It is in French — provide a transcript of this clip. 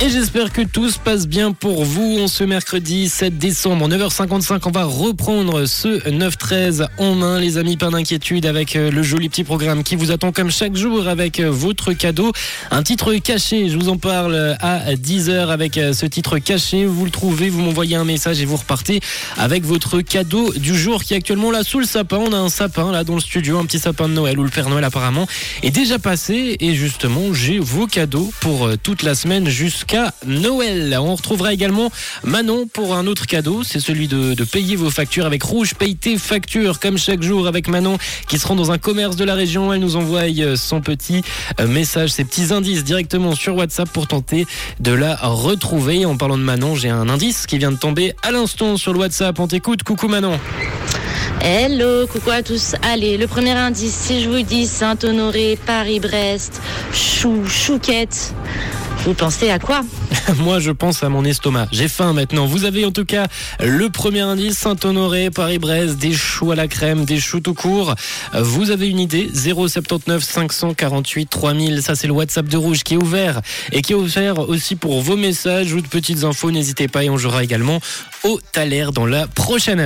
Et j'espère que tout se passe bien pour vous. On ce mercredi 7 décembre, 9h55, on va reprendre ce 9-13 en main, les amis. Pas d'inquiétude avec euh, le joli petit programme qui vous attend comme chaque jour avec euh, votre cadeau. Un titre caché, je vous en parle à 10h avec euh, ce titre caché. Vous le trouvez, vous m'envoyez un message et vous repartez avec votre cadeau du jour qui est actuellement là sous le sapin. On a un sapin là dans le studio, un petit sapin de Noël où le Père Noël apparemment est déjà passé. Et justement, j'ai vos cadeaux pour toute la semaine jusqu'à Noël. On retrouvera également Manon pour un autre cadeau, c'est celui de, payer vos factures avec Rouge Paye tes factures comme chaque jour avec Manon qui se rend dans un commerce de la région. Elle nous envoie euh, son petit euh, message, ses petits indices directement sur WhatsApp pour tenter de la retrouver. En parlant de Manon, j'ai un indice qui vient de tomber à l'instant sur le WhatsApp. On t'écoute. Coucou Manon. Hello, coucou à tous. Allez, le premier indice, si je vous dis Saint-Honoré, Paris-Brest, Chou, Chouquette, vous pensez à quoi Moi, je pense à mon estomac. J'ai faim maintenant. Vous avez en tout cas le premier indice Saint-Honoré, Paris-Brest, des choux à la crème, des choux tout court. Vous avez une idée 079 548 3000. Ça, c'est le WhatsApp de Rouge qui est ouvert et qui est ouvert aussi pour vos messages ou de petites infos. N'hésitez pas et on jouera également au Thaler dans la prochaine.